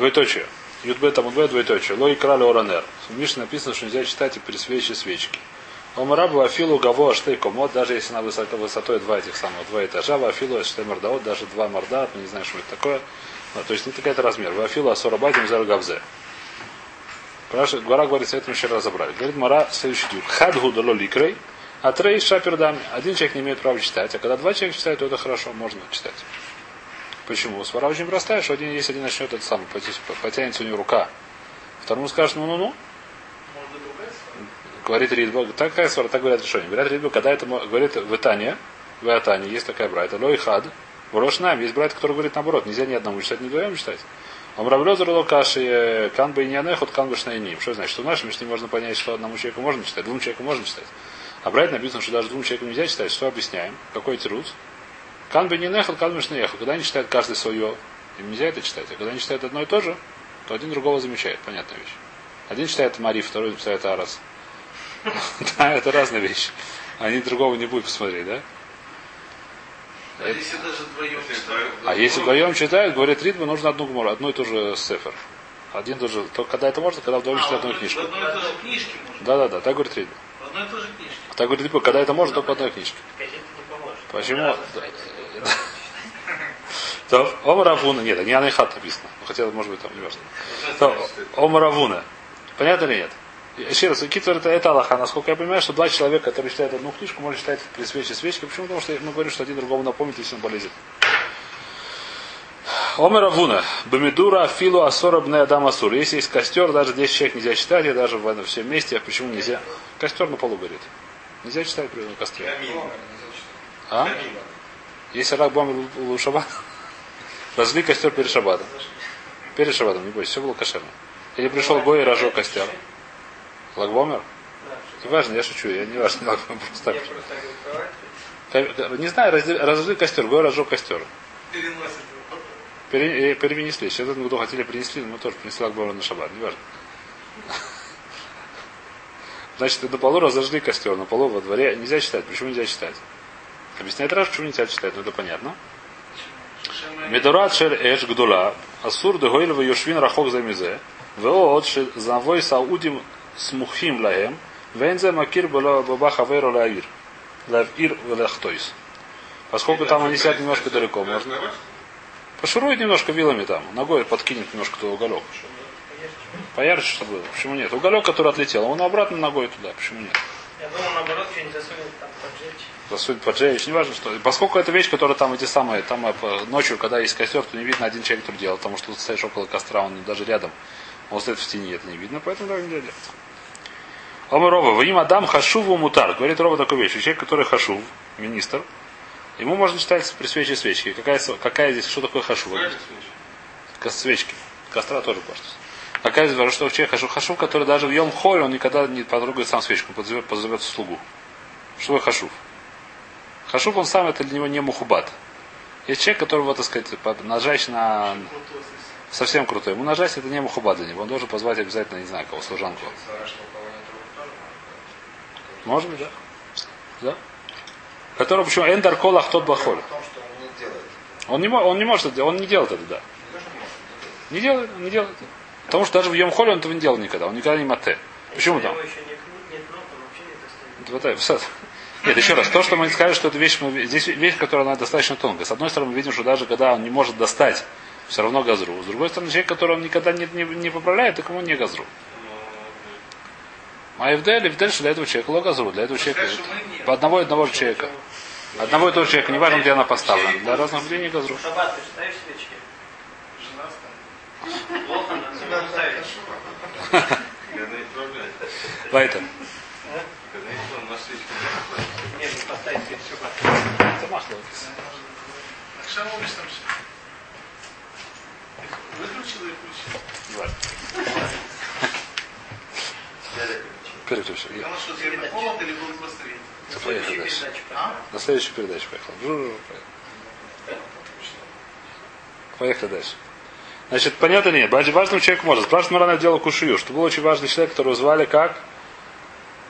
Двоеточие. Юдбе Удбе двоеточие. Лой крали оранер. В Мишне написано, что нельзя читать и при свече свечки. Омарабу афилу гаво аштей комод, даже если на высоко, высотой два этих самых, два этажа, вафилу аштей мордаот, даже два морда, мы не знаем, что это такое. Ну, то есть не такой-то размер. Вафилу асорабатим зар гавзе. Гора говорит, с этим еще разобрали. Говорит Мара следующий дюк. Хадгу дало ликрей, а трей шапердами. Один человек не имеет права читать, а когда два человека читают, то это хорошо, можно читать. Почему? Свара очень простая, что один, если один начнет это самое, потянется у него рука. Второму скажет, ну-ну-ну. Говорит Ридба, такая свара, так говорят решение. Говорят Ридба, когда это говорит в Итане, в Атане, есть такая брайта, лой хад, в Рошнам, есть брайт, который говорит наоборот, нельзя ни одному читать, ни двоем читать. Амравлезер локаши кан бы не ход кан бы шнайним. Что значит? Что в нашем Мишне можно понять, что одному человеку можно читать, двум человекам можно читать. А брать написано, что даже двум человекам нельзя читать. Что объясняем? Какой тирус? Кан бы не кан шнеехал. Когда они читают каждый свое, им нельзя это читать. А когда они читают одно и то же, то один другого замечает. Понятная вещь. Один читает Мари, второй читает Арас. Да, это разные вещи. Они другого не будут посмотреть, да? А если даже вдвоем читают? А если вдвоем читают, говорят Ритма, нужно одну гмору, одну и ту же сефер. Один и тот же. То, когда это можно, когда вдвоем А, читают одну книжку. В одной и той же книжке можно. Да, да, да, так говорит Ритма. В одной и той же книжке. Так говорит Ритма, когда это можно, только в одной книжке. Газета не поможет. Почему? То, Омаравуна, нет, не Анайхат написано. Хотя, может быть, там не важно. То, Омаравуна. Понятно или нет? Еще раз, Китер это, это Аллаха. Насколько я понимаю, что два человека, которые читают одну книжку, можно читать при свече свечки. Почему? Потому что мы говорим, что один другому напомнит, если он полезет. Омер Авуна. Бамидура Афилу Асора Бне Адам Асур. Если есть костер, даже 10 человек нельзя читать, и даже в всем месте. А почему нельзя? Костер на полу горит. Нельзя читать при костре. А? Если рак бомбил у разли костер перед шаббатом. Перед шаббатом, не бойся, все было кошерно. Или пришел Гой и разжег костер. Лагбомер? Не важно, я шучу, я не важно, лагбомер просто так. Не знаю, разожгли костер, Гой разжег костер. Пере- э, перенесли. Сейчас этот году хотели принесли, но мы тоже принесли лагбомер на шаббат, не важно. Значит, на полу разожгли костер, на полу во дворе нельзя читать. Почему нельзя читать? Объясняет раз, почему нельзя читать, ну это понятно. Медорат шер эш гдула, асур де гойлева йошвин рахок за мизе, веот ше завой саудим смухим лаем, вензе макир было баба хаверо лаир, лавир велахтойс. Поскольку там они сидят немножко далеко, можно пошурует немножко вилами там, ногой подкинет немножко туда уголек. Поярче, что было. Почему нет? Уголек, который отлетел, он обратно ногой туда. Почему нет? Я думал, наоборот, что-нибудь засунет там поджечь. Засунуть поджечь, не важно что. Поскольку это вещь, которая там эти самые, там э, по- ночью, когда есть костер, то не видно один человек, который делал, потому что ты стоишь около костра, он даже рядом. Он стоит в тени, это не видно, поэтому так нельзя делать. Омарова, вы им Адам Хашуву Мутар. Говорит Рова такую вещь. Человек, который Хашув, министр, ему можно читать при свече свечки. Какая, какая здесь, что такое Хашув? Свечки. Костра тоже портится. Какая здесь, что человек Хашув? Хашув, который даже в Йом Хой, он никогда не потрогает сам свечку, он позовет, позовет слугу. Что такое Хашув? Хашув, он сам, это для него не мухубат. Есть человек, которого, так сказать, нажать на совсем крутой. Ему нажать это не мухубат для него. Он должен позвать обязательно, не знаю, кого, служанку. Может быть, да? Да? Который почему? Эндар колах тот бахоль. Он не. Он не, может это делать, он не делает это, да. Не делает, не делает. Потому что даже в Йом Холе он этого не делал никогда. Он никогда не мате. Почему там? Вот это. Нет, еще раз, то, что мы сказали, что это вещь, мы здесь вещь, которая она достаточно тонкая. С одной стороны, мы видим, что даже когда он не может достать, все равно газру. С другой стороны, человек, который он никогда не, не, не поправляет, так ему не газру. А Евдель, Евдель, что для этого человека ло газру, для этого человека мы не- по одного и одного же человека. Одного и того же человека, неважно, где она поставлена. Для разных людей не газру. Когда поставить свечи шаббат. Что помнишь там все? Выключил и включил. Переключи. Я- Потому что тебе на холод или был просто ветер? На следующую передачу поехал. Жу-жу-жу. Поехали дальше. Значит, понятно или нет? Баджи важный человек может. Спрашивает Марана дело Кушию, что был очень важный человек, которого звали как?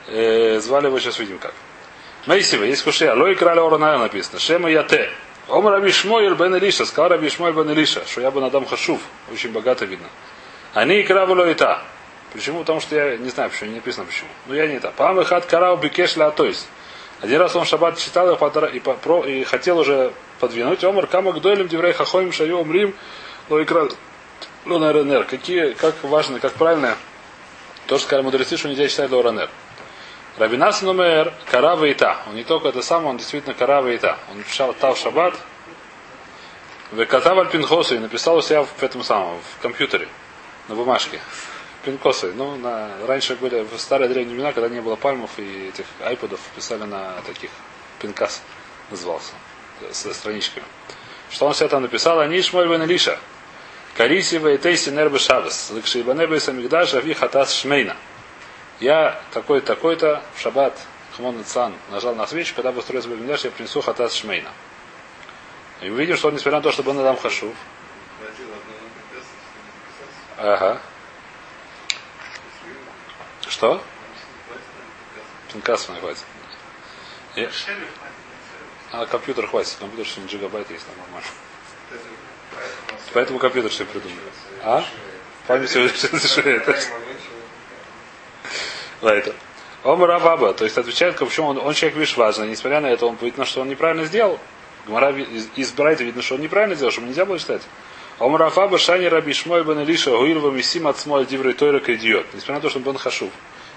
Э, звали его, сейчас видим как. Мейсива, есть Кушия. Лой краля Ораная написано. Шема Яте. Ом Раби Шмойль бен Илиша, сказал Раби Шмойль бен Илиша, что я бы надам хашув, очень богато видно. Они кравуло и та. Почему? Потому что я не знаю, почему, не написано почему. Но я не та. Пам и хат карау бикеш ля атойс. Один раз он шаббат читал и, и, про, и хотел уже подвинуть. Омар кама гдойлем диврей хахоим шаю умрим лоикра лонаренер. Какие, как важно, как правильно то, что сказали мудрецы, что нельзя читать лоранер. Рабинас номер Карава и та. Он не только это самое, он действительно Карава и та. Он написал Тав Шаббат. Векатав аль пинхосу и написал у себя в этом самом, в компьютере, на бумажке. Пинкосы. Ну, на, раньше были в старые древние времена, когда не было пальмов и этих айподов, писали на таких пинкас назывался, с страничками. Что он себе там написал? Они шмоль бен Илиша. Кариси вейтейси нербе шабас. Лыкшибанебе самигдаш ави хатас шмейна. Я такой-то, такой-то в шаббат Хамон Цан нажал на свечу, когда бы строился Бабимдаш, я принесу хатас шмейна. И мы видим, что он, несмотря на то, что был Адам Хашув, Ага. Что? Пинкас мне хватит. Я... А компьютер хватит. Компьютер 7 гигабайт есть, там нормально. Поэтому компьютер все придумали. А? Память это. это. Омар Абаба, то есть отвечает, почему он, он человек, важный, несмотря на это, он видно, что он неправильно сделал. Гмара из Брайта видно, что он неправильно сделал, чтобы нельзя было читать. Омар Афаба Шани Раби Шмой Бен Илиша Гуилва Мисим Смоль Диврей Тойрак идиот. Несмотря на то, что он Бен Хашув.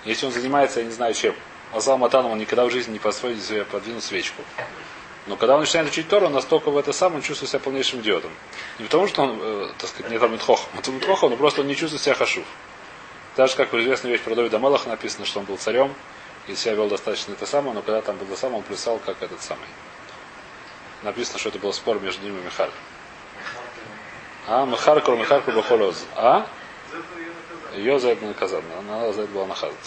Если он занимается, я не знаю чем. Азал Матаном он никогда в жизни не построит себе подвинуть свечку. Но когда он начинает учить Тору, он настолько в это сам, он чувствует себя полнейшим идиотом. Не потому, что он, э, так сказать, не там. Это Хохом, но просто он не чувствует себя хашув. Даже как известная вещь про Давида Мелаха написано, что он был царем, и себя вел достаточно это самое, но когда там был самое, он плясал как этот самый. Написано, что это был спор между ним и Михаль. А, Махар Кор Махар Бахолоз. А? Ее за это наказан. Она за это была наказана.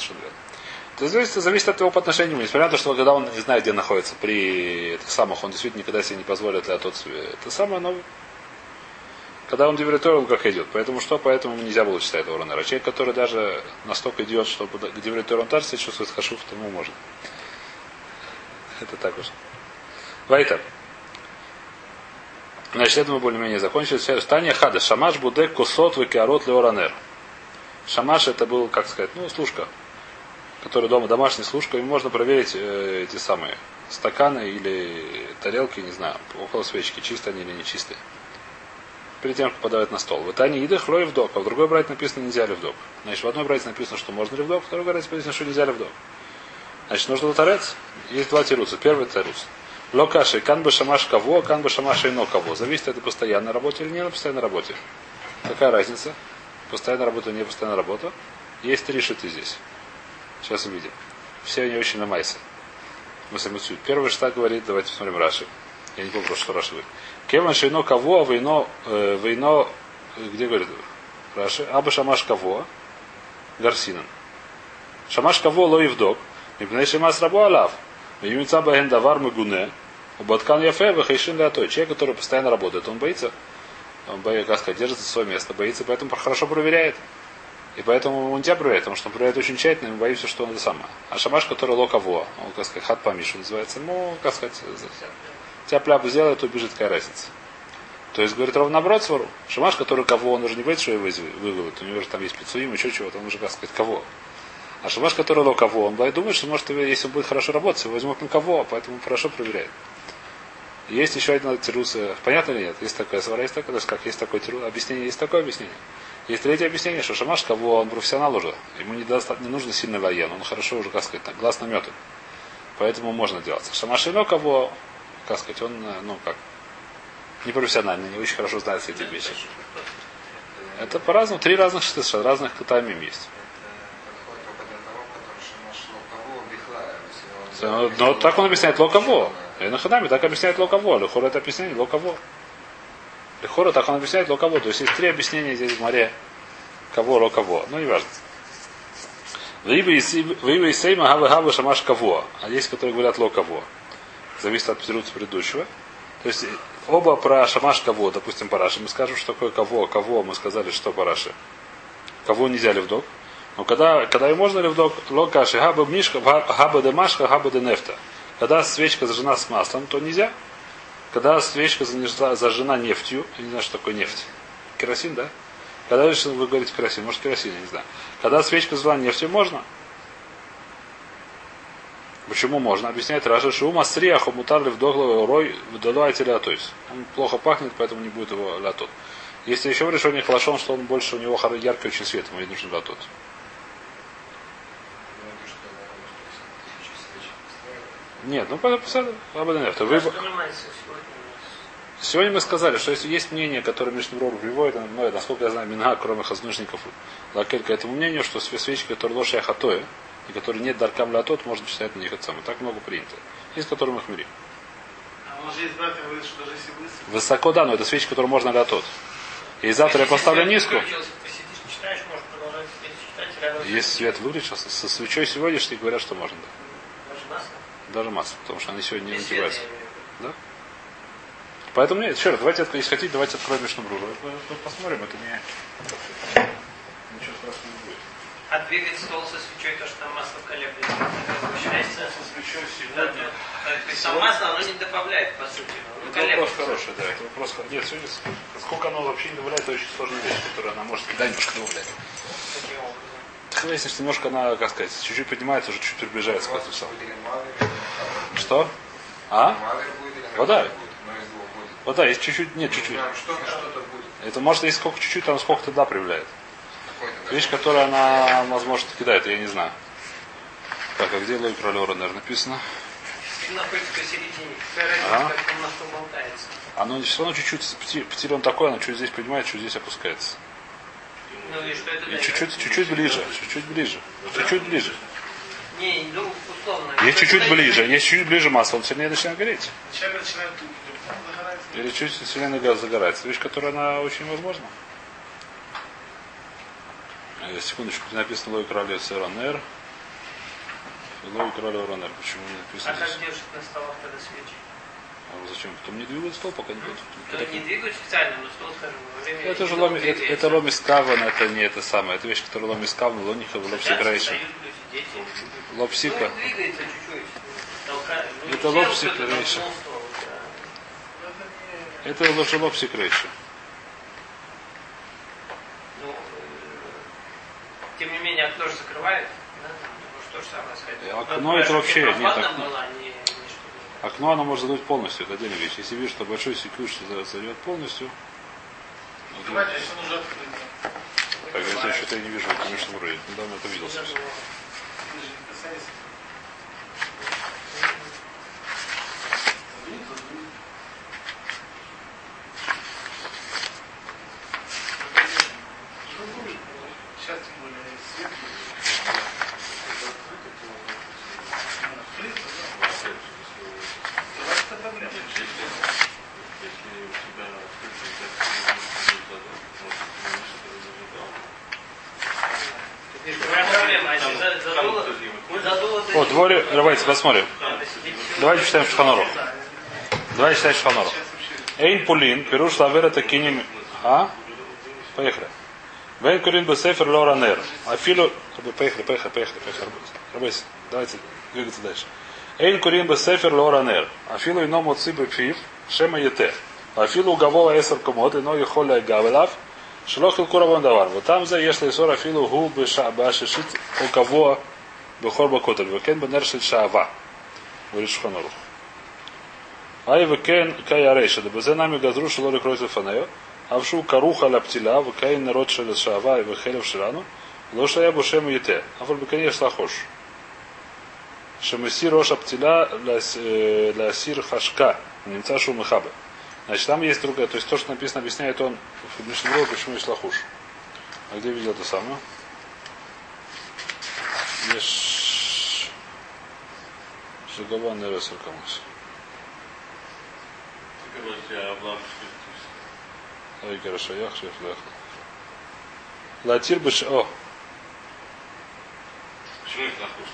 Это зависит, зависит от его по отношению. Несмотря на то, что когда он не знает, где находится, при этих самых, он действительно никогда себе не позволит для тот это самое, но когда он девриториум как идет. Поэтому что? Поэтому нельзя было читать этого ранера. Человек, который даже настолько идет, что к девриториум также себя чувствует хашуф, тому может. Это так уж. Вайтер. Значит, это мы более-менее закончили. Таня Хада. Шамаш Будек Косот Викиарот Леоранер. Шамаш это был, как сказать, ну, служка. Который дома домашняя служка. И можно проверить э, эти самые стаканы или тарелки, не знаю, около свечки, чистые они или не чистые. Перед тем, как подавать на стол. В Итане едых лой в док, а в другой брать написано нельзя ли в док. Значит, в одной брать написано, что можно ли в док, в другой брать написано, что нельзя ли в док. Значит, нужно лотарец. Есть два тируса. Первый тарус. Локаши, кан бы шамаш кого, кан бы шамаш и но кого. Зависит это постоянной работе или не на постоянной работе. Какая разница? Постоянная работа или не постоянная работа? Есть три шиты здесь. Сейчас увидим. Все они очень на майсе. Мы сами. Первый штат говорит, давайте посмотрим Раши. Я не помню, что Раши говорит. Кеван шейно кого, а войно, э, войно, где говорит Раши? Аба шамаш кого? Гарсинан. Шамаш кого лоивдок. Мипней шамас рабу алав. Юмица баген давар мегуне. Баткан Яфе Вахайшин Лятой. Человек, который постоянно работает, он боится. Он боится, как сказать, держится свое место, боится, поэтому хорошо проверяет. И поэтому он тебя проверяет, потому что он проверяет очень тщательно, и мы боимся, что он это самое. А шамаш, который локово, он, как сказать, хат помишу называется, ну, как сказать, пляпу сделает, убежит какая разница. То есть, говорит, ровно наоборот свару. Шамаш, который кого, он уже не боится, что его выводят. У него же там есть пиццуим, еще чего-то, он уже, как сказать, кого. А шамаш, который локово, он думает, что может, если он будет хорошо работать, его возьмут на кого, поэтому хорошо проверяет. Есть еще один тирус. Понятно или нет? Есть такое свара, есть даже как есть такое тирус. Объяснение, есть такое объяснение. Есть третье объяснение, что Шамаш, кого он профессионал уже, ему не, доста- не нужно сильный воен, он хорошо уже, как сказать, глаз наметан. Поэтому можно делать. Шамаш Ино, кого, как сказать, он, ну как, не профессиональный, не очень хорошо знает все эти вещи. Это по-разному, три разных шестыша, разных таймим есть. Но так он объясняет локаво. Энахадами так объясняет локаво. Лехора это объяснение локаво. Лехора так он объясняет локаво. То есть есть три объяснения здесь в море. Кого, локаво. Ну, не важно. Виба и Сейма Хава Хава Шамаш Каво. А есть, которые говорят локаво. Зависит от предыдущего. То есть оба про Шамаш Каво, допустим, Параши. Мы скажем, что такое кого, кого мы сказали, что Параши. Кого нельзя ли вдох. Но когда, когда и можно ли вдох, локаши, хаба мишка, хаба де машка, хаба де нефта. Когда свечка зажжена с маслом, то нельзя. когда свечка зажжена нефтью, я не знаю, что такое нефть. Керосин, да? Когда вы говорите керосин, может керосин, я не знаю. Когда свечка зажгла нефтью, можно? Почему можно? Объясняет Раша, что ума стриаху мутарли в догловый рой вдалуайте лятойс. Он плохо пахнет, поэтому не будет его лятот. Если еще в решении хлашон, что он больше, у него яркий очень свет, ему не нужен лятот. Нет, ну нет. Вы, сегодня мы сказали, что если есть мнение, которое Мишнеброр приводит, ну, насколько я знаю, мина, кроме хазнушников, лакель к этому мнению, что све- свечки, которые лошадь хатоя, и которые нет даркам латот, можно читать на них это самое. Так много принято. Есть, которые мы хмели. А говорит, что даже если. Высоко, да, но это свечи, которые можно латот. И завтра я поставлю Если низкую. Есть свет выключился, со свечой сегодняшней говорят, что можно. Да. Даже масло. Даже масса, потому что они сегодня не Без света, нагреваются. я имею в виду. Да? Поэтому нет, еще раз, давайте, если хотите, давайте откроем Мишнебру. Посмотрим, это не... Ничего страшного не будет. А двигать стол со свечой, то, что там масло колеблется, возвращается. Со свечой Да, да. То есть там масло, оно не добавляет, по сути. Ну, Это вопрос колеблется. хороший, да. Это вопрос Нет, сегодня сколько оно вообще не добавляет, это очень сложная вещь, которую она может да, немножко добавлять. Таким образом. Выяснишь, что немножко она, как сказать, чуть-чуть поднимается, уже чуть приближается к этому самому. Что? А? Вода. Вода, есть чуть-чуть, нет, чуть-чуть. Что-то, будет. Это может, если сколько чуть-чуть, там сколько-то да прибавляет. Вещь, которая она, возможно, кидает, я не знаю. Так, а где логика Ролера, наверное, написано? Находится посередине. Ага. Оно все равно чуть-чуть, пти- птиль он такой, оно чуть здесь поднимается, чуть здесь опускается. Ну и что это И дает? чуть-чуть, чуть-чуть ближе, чуть-чуть ближе, чуть-чуть ближе. Не, ну, условно. Есть чуть-чуть ближе, есть чуть ближе масса, он сильнее начинает гореть. Или чуть сильнее газ загорается. Вещь, которая она очень возможна. Э, Секундочку, написано логика Ралли Ронер. Логика Ралли Ронер. Почему не А написано как здесь? держит на столах тогда свечи? А зачем? Потом не двигают стол, пока не будет. Ну, не двигают специально, но стол, скажем, во время... Это же ломи, это, это ломис каван, это не это самое. Это вещь, которая ломис каван, лониха. Лопсика. Ну. Толкает. Ну, Это кто-то рейша. толкнул стол, да. Это лучше лопсикрейша. Ну, э, тем не менее, окно же закрывает. Да? Ну, что же самое сказать. Э, окно Надо, это вообще- нет, было, а не, не что-то. Окно оно может задуть полностью, это отдельная вещь. Если видишь, что большой секунд зайдет полностью, Открывать, если нужно открыть. так я что-то я не вижу, конечно, вроде. Недавно это видел. Совсем. было. Ты же не касайся. Задвинь, задвинь. Ну, будет. Сейчас тем более свет будет. Это открыто, то ну, открыто, да. Давайте тогда глянем. Если у тебя открытый текст, Теперь другая проблема. А если за- задуло, задуло до О, дворе, давайте посмотрим. Давайте читаем Шханору. Давайте читать Шханору. Эйн пулин, пируш лавер это кинем. А? Поехали. Вейн курин бесефер лора нер. Афилу... Поехали, поехали, поехали, поехали. Рабейс, давайте двигаться дальше. Эйн курин бесефер лора нер. Афилу ино моци бепив, шема ете. Афилу угавола эсер комод, ино ехоля гавелав, шелохил куравон давар. Вот там за если сор афилу гу башишит у кого Бехор Бакотель, Векен Бенер Шель Шаава. Говорит Шуханорух. Ай Векен Кая Рейша, да Безе нами Газру Шелори Кройзу Фанео, Авшу Каруха лаптила? Векаин Народ Шель Шаава и Вехелев Ширану, Лоша я Бушем Ете, Афаль Бекенеш Лахош. Шемеси Рош Аптиля Ласир Хашка, Немца Шумахабе. Значит, там есть другая, то есть то, что написано, объясняет он в Мишнебро, почему есть лахуш. А где видел это самое? Есть Шагаван Эрес Ракамус. Короче, Аблам Ой, хорошо, я шеф, да. Латир быш... О, Почему их нахуй?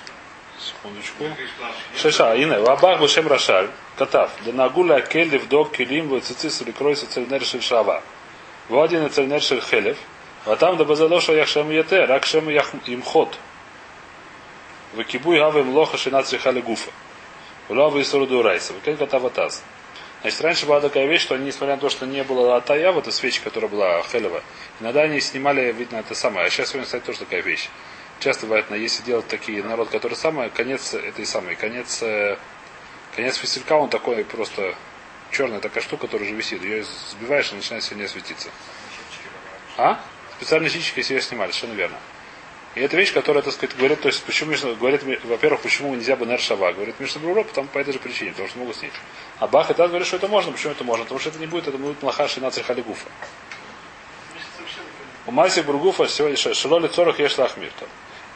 секундочку. Ты сказал, Шеша, הנה, ואבך בשם רש"ל כתב, דנהגו להקל לבדוק כלים והציציס ולקרויס אצל נר של שעבה. ועוד דין אצל נר של חלב, והטעם דבזה לא Вакибуй гавим лоха шина цвихали гуфа. Улава и суруду райса. это таватаз. Значит, раньше была такая вещь, что они, несмотря на то, что не было атая, вот эта свеча, которая была хелева, иногда они снимали, видно, это самое. А сейчас сегодня, кстати, тоже такая вещь. Часто бывает, на если делать такие народ, который самое, конец этой самой, конец, конец фитилька, он такой просто черная такая штука, которая уже висит. Ее сбиваешь и начинает сильнее светиться. А? Специальные чички, если ее снимали, совершенно верно. И это вещь, которая, так сказать, говорит, то есть, почему, говорит, во-первых, почему нельзя бы шава, говорит Мишна Бруро, потому по этой же причине, потому что могут снять. А Бах и Таз говорит, что это можно, почему это можно? Потому что это не будет, это будет млаха на халигуфа. Месяц вообще такой. У Маси Бургуфа сегодня ше- шело ли цорах еш лахмирто.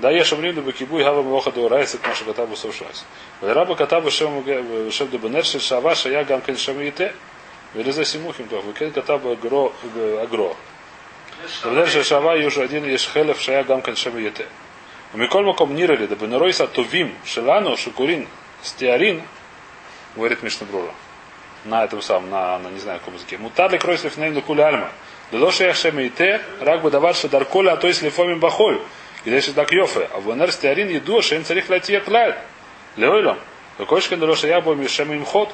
Да еш амрин бы кибуй гава моха до райса к нашу катабу сушас. Раба катабу шем шем до бенер шел шава шая гам кен шем ите. Велиза симухим то. Выкен катабу агро агро. Бенер шел шава юж один еш хелев шая гам кен шем ите. Умиколь маком нирали да бенеройса тувим шелану шукурин стеарин. Говорит Мишна Брура. На этом самом, на, на не знаю каком языке. Мутар ли крой слифней на куле альма. Лелоша яхшем ите, рак бы давар что дарколя, а то есть лифомим бахоль. И дальше так йофе. А в энер стеарин еду, шен царих лати клайд. Леойлом. Какойшкен лелоша я бой мишем им ход.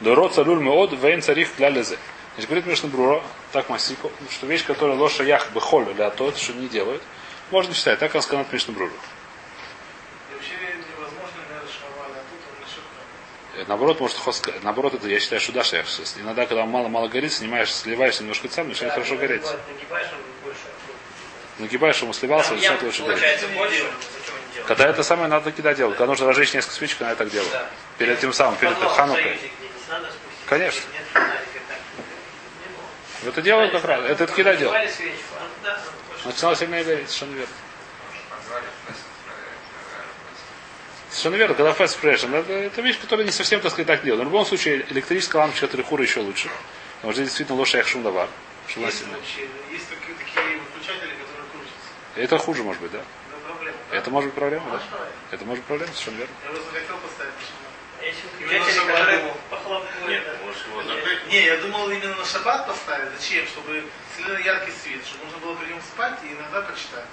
Доро цалюль меод, вейн царих кля лезе. Значит, говорит Мишна Брура, так Масико, что вещь, которая лоша ях бехоль, или а то, что не делают, можно считать. Так он сказал Мишна Брура. И вообще невозможно, наверное, шавали, тут он решил как. Э, Наоборот, может. Наоборот, это я считаю, что я сейчас. Иногда, когда мало-мало горит, снимаешь, сливаешь немножко сам, начинает хорошо гореть. Нагибаешь. Нагибаешь, ему сливался, начинает лучше гореть. Когда это самое надо кидать делать. Когда нужно разжечь несколько спичек, надо так делать. Да. Перед тем самым, перед Ханукой. Конечно. Это делают как раз. Это это кидать делать. Нагибали свечку, а да, больше. Начинало сильнее гореть, совершенно верно. Совершенно верно, когда fast expression, это, это вещь, которая не совсем, так сказать, так делает. Но в любом случае, электрическая лампочка трихура еще лучше. Потому что здесь действительно. Чтобы она Есть вообще, есть такие, такие выключатели, которые крутятся. Это хуже, может быть, да? Это может быть проблема, да? Это может быть проблема, совершенно верно. Я просто хотел поставить шаббат. А Именно выключатели, чтобы которые. Нет, да. можешь его закрыть. Не, я думал именно на шаббат поставить. Зачем? Чтобы сильно яркий свет, чтобы можно было при нем спать и иногда почитать.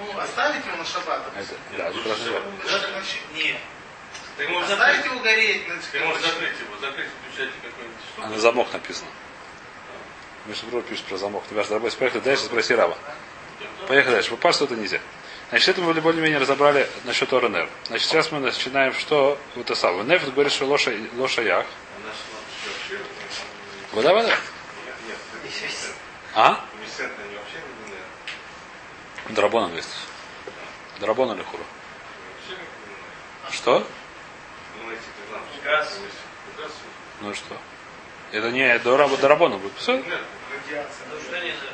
Ну, оставить его на шаббат. Это, да. Даже ночи- Нет. Ты можешь Оставить закрыть. его гореть. на Ты можешь закрыть его, закрыть, включать какой-нибудь А штуку. на замок написано. Миша Бро пишет про замок. Ты дорогой, поехали дальше, спроси Раба. Поехали дальше. Попасть что-то нельзя. Значит, это мы более-менее разобрали насчет Оренер. Значит, сейчас мы начинаем, что вот это самое. Нефт говорит, что лоша, лоша ях. Вода, вода. А? Драбона говорит. Драбона или хура? Что? Ну, и что? Это не до Радиация. Ну что нельзя?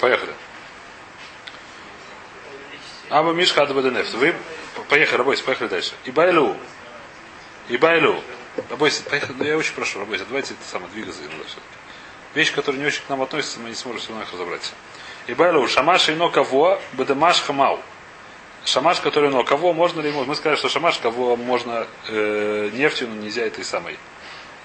Поехали. Аба Мишка Ада Баденефт. Вы поехали, рабойся, поехали дальше. И Байлю. И Байлю. Рабойся, поехали. Ну, я очень прошу, рабойся, давайте это самое двигаться иногда все-таки. Вещи, которые не очень к нам относятся, мы не сможем все равно их разобраться. И Байлю. Шамаш и но кого? Бадемаш хамау. Шамаш, который но кого можно ли? Мы сказали, что шамаш кого можно э, нефтью, но нельзя этой самой.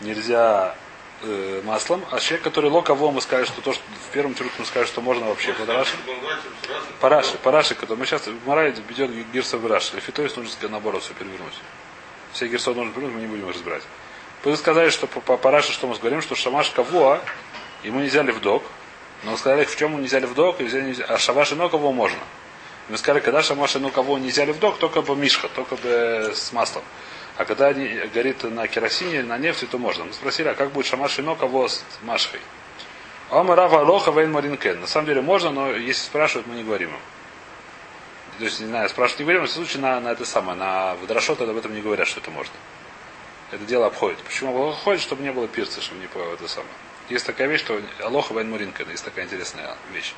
Нельзя э, маслом. А человек, который ло кого, мы сказали, что то, что в первом труде мы сказали, что можно вообще под Раши. Параши, параши, которые мы сейчас в Марае ведет Гирса в Раши. Лефитоис нужно сказать, наоборот все перевернуть. Все Гирсо нужно перевернуть, мы не будем их разбирать. Вы сказали, что по, по параше, что мы говорим, что шамаш кого, ему нельзя левдок. Но мы сказали, в чем ему нельзя левдок, нельзя, нельзя, а шаваш и кого можно. Мы сказали, когда шамаш и кого нельзя левдок, только бы мишха, только бы с маслом. А когда они горит на керосине, на нефти, то можно. Мы спросили, а как будет шамаш кого с машхой? Ама Алоха Вейн Маринкен. На самом деле можно, но если спрашивают, мы не говорим им. То есть, не знаю, спрашивают, не говорим, в случае на, на это самое, на Водорошот об этом не говорят, что это можно. Это дело обходит. Почему обходит? Чтобы не было пирца, чтобы не по это самое. Есть такая вещь, что Алоха Вейн Маринкен, есть такая интересная вещь.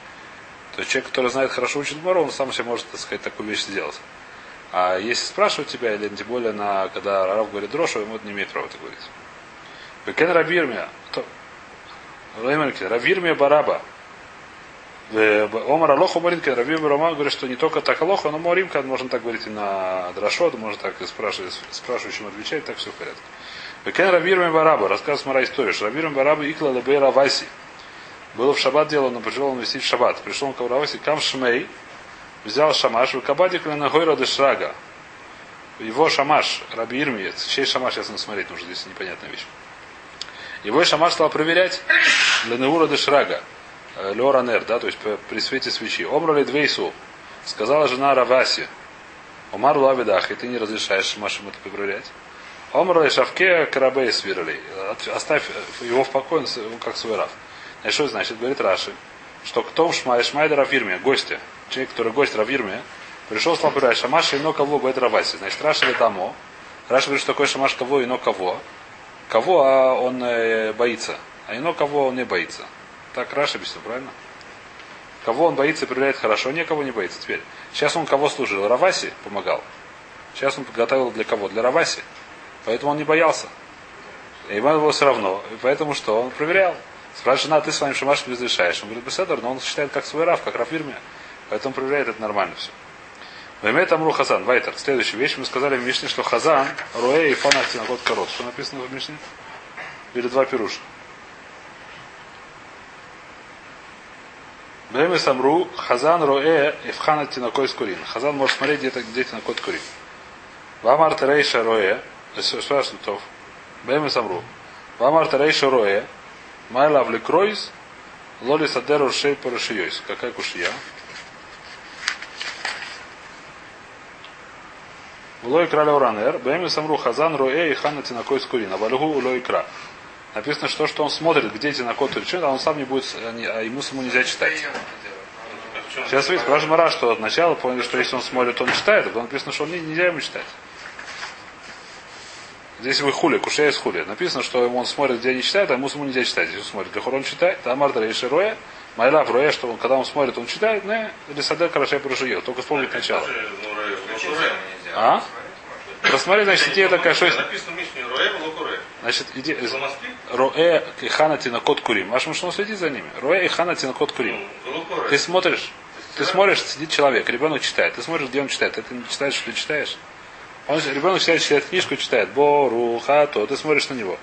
То есть человек, который знает хорошо учит Мору, он сам себе может, так сказать, такую вещь сделать. А если спрашивают тебя, или тем более, на, когда Рав говорит дрошу, ему не имеет права это говорить. Бекен Рабирмия, Равирмия Бараба. Омар Алоху Маринкин, Равирмия Роман говорит, что не только так Алоха, но Моримка, можно так говорить и на Драшот, можно так и спрашивать, спрашивающим отвечать, так все в порядке. Бекен Равирмия Бараба, рассказывает Мара историю, что Равирмия Бараба Икла Лабейра Васи. Было в шаббат дело, но пришел он висеть в шаббат. Пришел он к Авраваси, Кам Шмей, взял шамаш, в кабадик на де Шрага. его шамаш, Раби Ирми, чей шамаш, сейчас надо смотреть, нужно здесь непонятная вещь. Его шамаш стал проверять для Неура де Шрага, э, Леоранер, да, то есть при- свете свечи. Омрали двейсу, сказала жена Раваси, Омар Лавидах, и ты не разрешаешь шамашем это проверять. Омрали Шавке Карабей свирали. Оставь его в покое, как свой рав. Значит, что значит? Говорит Раши, что кто в Шмай, Шмайда Равирме, гости, человек, который гость Равирме, пришел, стал проверять Шамаш и ино кого будет Раваси. Значит, Раши ли тамо. Раши говорит, что такое Шамаш кого, ино кого. Кого а он э, боится, а ино кого он не боится. Так Раши объяснил, правильно? Кого он боится и проверяет хорошо, никого не боится. Теперь, сейчас он кого служил? Раваси помогал. Сейчас он подготовил для кого? Для Раваси. Поэтому он не боялся. И ему было все равно. И поэтому что? Он проверял. Спрашивает, жена, ты с вами шамаш не разрешаешь. Он говорит, беседор, но он считает как свой рав, как рав Ирме. Поэтому проверяет это нормально все. Ваймет Амру Хазан. Вайтер. Следующая вещь. Мы сказали в Мишне, что Хазан, Руэ и Фанати на год корот. Что написано в Мишне? Или два пируша. Бемес Амру, Хазан, Руэ и Фханати на кой скурин. Хазан может смотреть где на кот курин. Вамар Терейша Руэ. Спрашивает Тов. Бемес Амру. Вамар Терейша Руэ. Майла Вликройс. Лоли Садеру Шей Парашиойс. Какая кушья? Улой икра леуранер, бэми самру хазан роэ и хана тинакой скурин, а вальгу улой икра. Написано, что, что он смотрит, где тинакот речет, а он сам не будет, а не- а ему самому нельзя читать. Сейчас видите, спрашиваем Мара, что от начала поняли, что если он смотрит, он читает, а потом написано, что он не, нельзя ему читать. Здесь вы хули, кушая из хули. Написано, что ему он смотрит, где не читает, а ему самому нельзя читать. Если он смотрит, для он читает, а Марта Рейши Роя, Майла Роя, что он, когда он смотрит, он читает, не, или Садер Карашей проживет, только вспомнит начало. А? Просмотри, значит, идея такая, что есть-. Значит, идея? Роэ и Ханати на кот курим. Ваш муж следит за ними. Роэ и Ханати на кот курим. Локуре. Ты смотришь, ты смотришь, сидит человек, ребенок читает. Ты смотришь, где он читает. Ты не читаешь, что ты читаешь. Он, ребенок читает, читает книжку, читает. Бору, хато. Ты смотришь на него.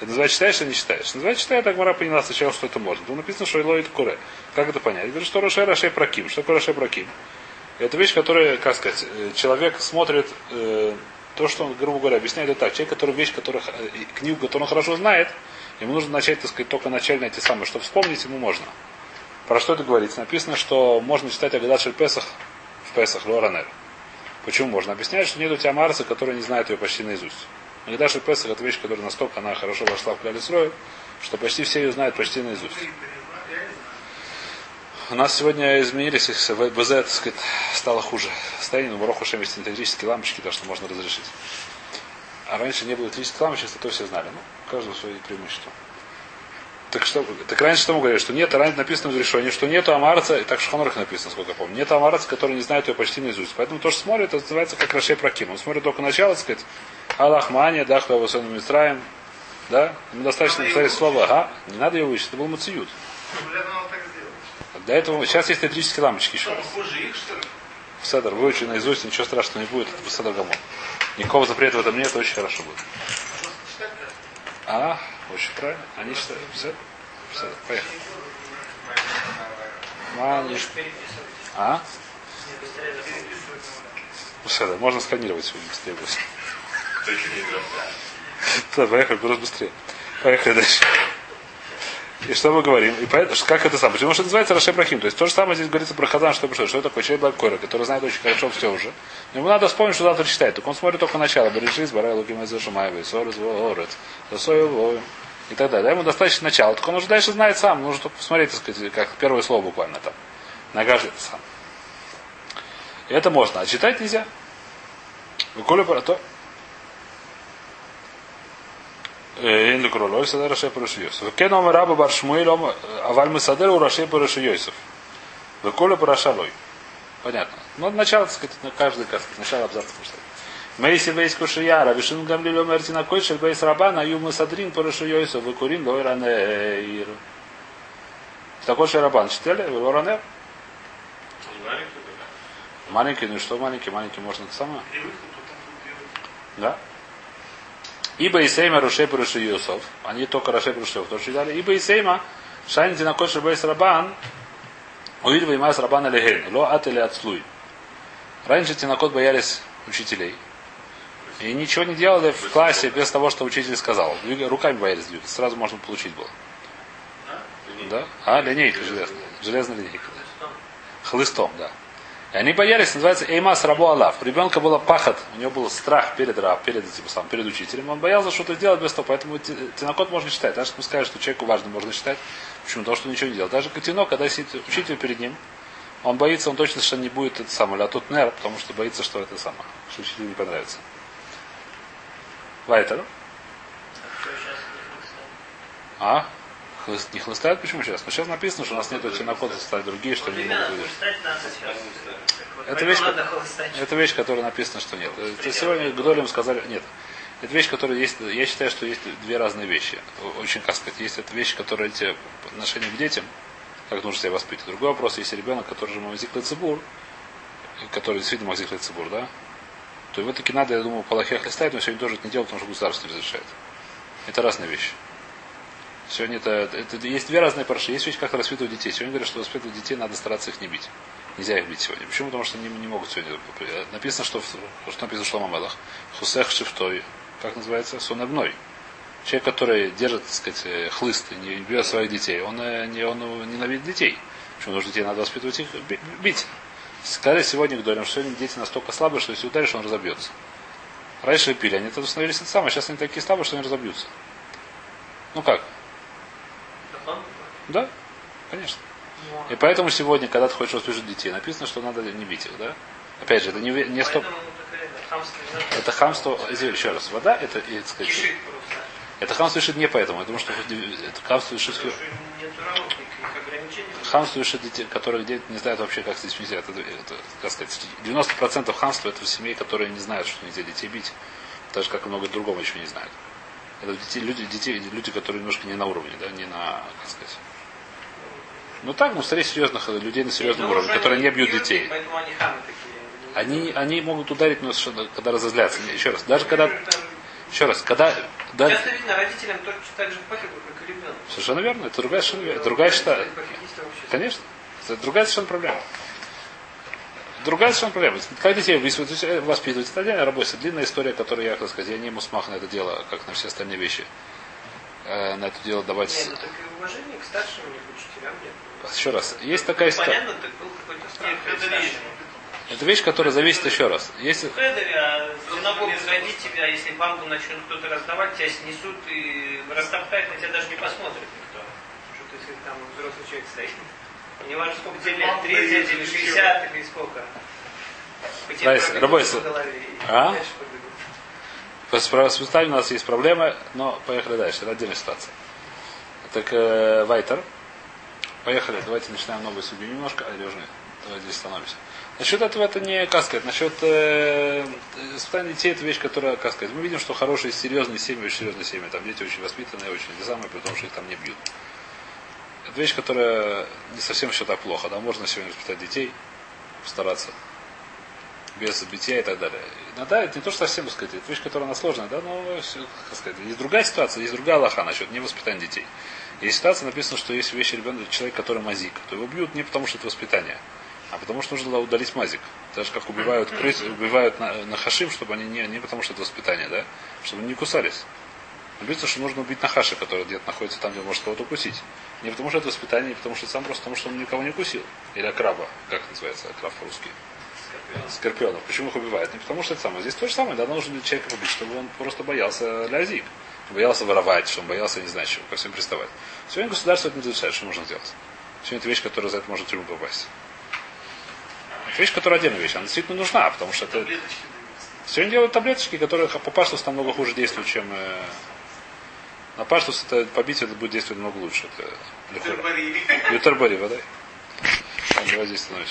Это называется читаешь или не читаешь? Называется так Мара поняла сначала, что это можно. Тут написано, что это куре. Как это понять? Говорит, что Роше Роше Праким. Что такое Роше Праким? Это вещь, которая, как сказать, э, человек смотрит э, то, что он, грубо говоря, объясняет это так. Человек, который вещь, которую, х- э, книгу, которую он хорошо знает, ему нужно начать, так сказать, только начальные эти самые, чтобы вспомнить ему можно. Про что это говорится? Написано, что можно читать Агадат Песах в Песах, Лоранер. Почему можно? Объясняет, что нет у тебя Марса, который не знает ее почти наизусть. Агадат Шель Песах это вещь, которая настолько она хорошо вошла в Клялисрой, что почти все ее знают почти наизусть. У нас сегодня изменились, БЗ, так сказать, стало хуже. Состояние, но Бароху Шем есть электрические лампочки, так что можно разрешить. А раньше не было электрических лампочек, то все знали. Ну, каждого свои преимущества. Так что, так раньше что мы говорили, что нет, а раньше написано в решении, что нету амарца, и так в написано, сколько я помню, нет амарца, который не знает ее почти наизусть. Поэтому то, что смотрит, это называется как Рашей Праким. Он смотрит только начало, так сказать, Аллах Мания, Дахва Васону Митраем, да? Ему достаточно повторить слово Ага, не надо ее выучить, это был Мациют. До этого сейчас есть электрические лампочки еще раз. Седор, выучи наизусть, ничего страшного не будет, это Седор Гамон. Никакого запрета в этом нет, очень хорошо будет. А, очень правильно. Они считают. Все? Все, поехали. Мани. Лишь переписывать. А? Да, можно сканировать сегодня быстрее будет. Не играл? Да, поехали, просто быстрее. Поехали дальше. И что мы говорим? И поэтому, как это самое? Потому что это называется Рашей Брахим. То есть то же самое здесь говорится про Хазан, что, что, что такое человек Балькойра, который знает очень хорошо все уже. Но ему надо вспомнить, что завтра читает. Так он смотрит только начало. Бережись, барай, луки, мэзэ, шумаевый, сорез, ворец, засой, вою. И так далее. Да, ему достаточно начала. Так он уже дальше знает сам. Нужно посмотреть, так сказать, как первое слово буквально там. Нагажи это сам. И это можно. А читать нельзя. Коля то. Индукроль, Оль Садер Рашей Параш Йосиф. Кен Омер Раба Бар Шмуэль Омер Аваль Масадер Урашей Параш Йосиф. Веколя Парашалой. Понятно. Ну, начало, так сказать, на каждый, как сказать, начало абзаца поставить. Мейси Бейс Кушия, Равишин Гамлиль Омер Тинакой, Шельбейс Рабана, Юма Садрин Параш Йосиф, Векурим Лойранеир. Такой же Шерабан, читали? Лойранеир? Маленький, ну что маленький, маленький можно это самое. Да? Ибо и Сейма Рушей Паруши Юсов. Они только Рашей Парушев тоже читали. Ибо и Сейма Шайн Динакой Шабейс Рабан. Увидел Имас Рабан Алихейн. Ло ат или отслуй. Раньше Тинакот боялись учителей. И ничего не делали в классе без того, что учитель сказал. Руками боялись двигать. Сразу можно получить было. Да? А, линейка железная. Железная линейка. Хлыстом, да. И они боялись, называется Эймас Рабу Алав. У ребенка было пахот, у него был страх перед раб, перед, этим самым, перед учителем. Он боялся что-то сделать без того, поэтому тинокот можно считать. Даже мы скажем, что человеку важно можно считать. Почему? Потому что он ничего не делал. Даже котенок, когда сидит учитель перед ним, он боится, он точно что не будет это самое, а тут нер, потому что боится, что это самое, что учителю не понравится. Вайтер. А? Хлыст- не хлыстают? Почему сейчас? Ну сейчас написано, что у нас нет тинокота, стали другие, что не могут выдержать. Это вещь. Это вещь, которая написано, что нет. Это сегодня Гдолем сказали, нет. Это вещь, которая есть, я считаю, что есть две разные вещи. Очень, как сказать, есть это вещи, которые эти по отношению к детям, как нужно себя воспитывать. Другой вопрос, если ребенок, который же Мазик Цибур, который действительно Мазик Цибур, да, то его таки надо, я думаю, по лохе хлестать, но сегодня тоже это не делать, потому что государство не разрешает. Это разные вещи. Сегодня это, это есть две разные парши. Есть вещь, как воспитывать детей. Сегодня говорят, что воспитывать детей надо стараться их не бить. Нельзя их бить сегодня. Почему? Потому что они не могут сегодня. Написано, что, что написано в Шломамелах. Хусех шифтой. Как называется? Сонебной. Человек, который держит, так сказать, э, хлыст и не бьет своих детей, он, э, не, он ненавидит детей. Почему? Потому что детей надо воспитывать их би- бить. Сказали сегодня говорим, что сегодня дети настолько слабые, что если ударишь, он разобьется. Раньше пили, они тогда становились это самое, сейчас они такие слабые, что они разобьются. Ну как? Да, конечно. И поэтому сегодня, когда ты хочешь воспитывать детей, написано, что надо не бить их, да? Опять же, это не, не стоп. Это хамство, еще раз, вода, это, так сказать, это хамство решит не поэтому, я думаю, что это хамство решит, Потому хамство решит детей, которые дети не знают вообще, как с детьми себя. Это, это, как сказать, 90% хамства это в семье, которые не знают, что нельзя детей бить. Так же, как и много другого еще не знают. Это детей, люди, детей, люди, которые немножко не на уровне, да, не на, как сказать. Ну так, ну, встретить серьезных людей на серьезном Ну, уровне, которые не бьют детей. Они. Они, они могут ударить, но совершенно, когда разозлятся. Еще раз, даже когда, еще раз, когда, да, Часто видно родителям точно так же пофигу, как и ребенок. совершенно верно, это другая это другая считаю. Пофигисты вообще. Конечно. Это другая совершенно проблема. Другая совершенно проблема. Как детей воспитывать, воспитывать это отдельная работа. Длинная история, которую я, так сказать, я не мусмах на это дело, как на все остальные вещи. Э, на это дело давать. Нет, ну так и уважение к старшим учителям нет. Еще раз. Есть такая ситуация. Понятно, так был какой-то страх. Это вещь, которая зависит еще раз. Если В Хедере, а зайди тебя, если бамбу начнут кто-то раздавать, тебя снесут и растоптают, на тебя даже не посмотрит никто. Что ты если там взрослый человек стоит. Не важно, сколько тебе лет, Бамбу 30 дают, или ничего. 60 или сколько. Рабойс, а? С воспитанием у нас есть проблемы, но поехали дальше. Это отдельная ситуация. Так, э, Вайтер. Поехали. Давайте начинаем новую судью немножко. А, или уже нет? Давайте здесь становимся. Насчет этого это не, как сказать, насчет э, воспитания детей это вещь, которая, как сказать, мы видим, что хорошие, серьезные семьи, очень серьезные семьи, там дети очень воспитанные, очень те самые, при том, что их там не бьют. Это вещь, которая не совсем все так плохо, да, можно сегодня воспитать детей, стараться без битья и так далее. Иногда это не то, что совсем, так сказать, это вещь, которая она сложная, да, но, как сказать, есть другая ситуация, есть другая лоха насчет невоспитания детей. Есть ситуация, написано, что если вещи ребенок, человек, который мазик, то его бьют не потому, что это воспитание, а потому что нужно удалить мазик. Так же, как убивают крыс, убивают на, на хашим, чтобы они не, не потому, что это воспитание, да, чтобы они не кусались. Написано, что нужно убить нахаша, который где-то находится там, где может кого-то укусить. Не потому, что это воспитание, не потому, что сам просто потому, что он никого не укусил. Или акраба, как называется, акраб по-русски. Скорпионов. Почему их убивают? Не потому, что это самое. Здесь то же самое, да, нужно человека побить, чтобы он просто боялся лязик. Боялся воровать, чтобы он боялся, не знаю, чего, ко всем приставать. Сегодня государство это не разрешает, что можно сделать. Сегодня это вещь, которая за это может в тюрьму попасть. Это вещь, которая отдельная вещь. Она действительно нужна, потому что это... Сегодня делают таблеточки, которые по паштусу намного хуже действуют, чем... На паштус это побить это будет действовать намного лучше. Это. Ютербари, вода. Давай здесь становимся.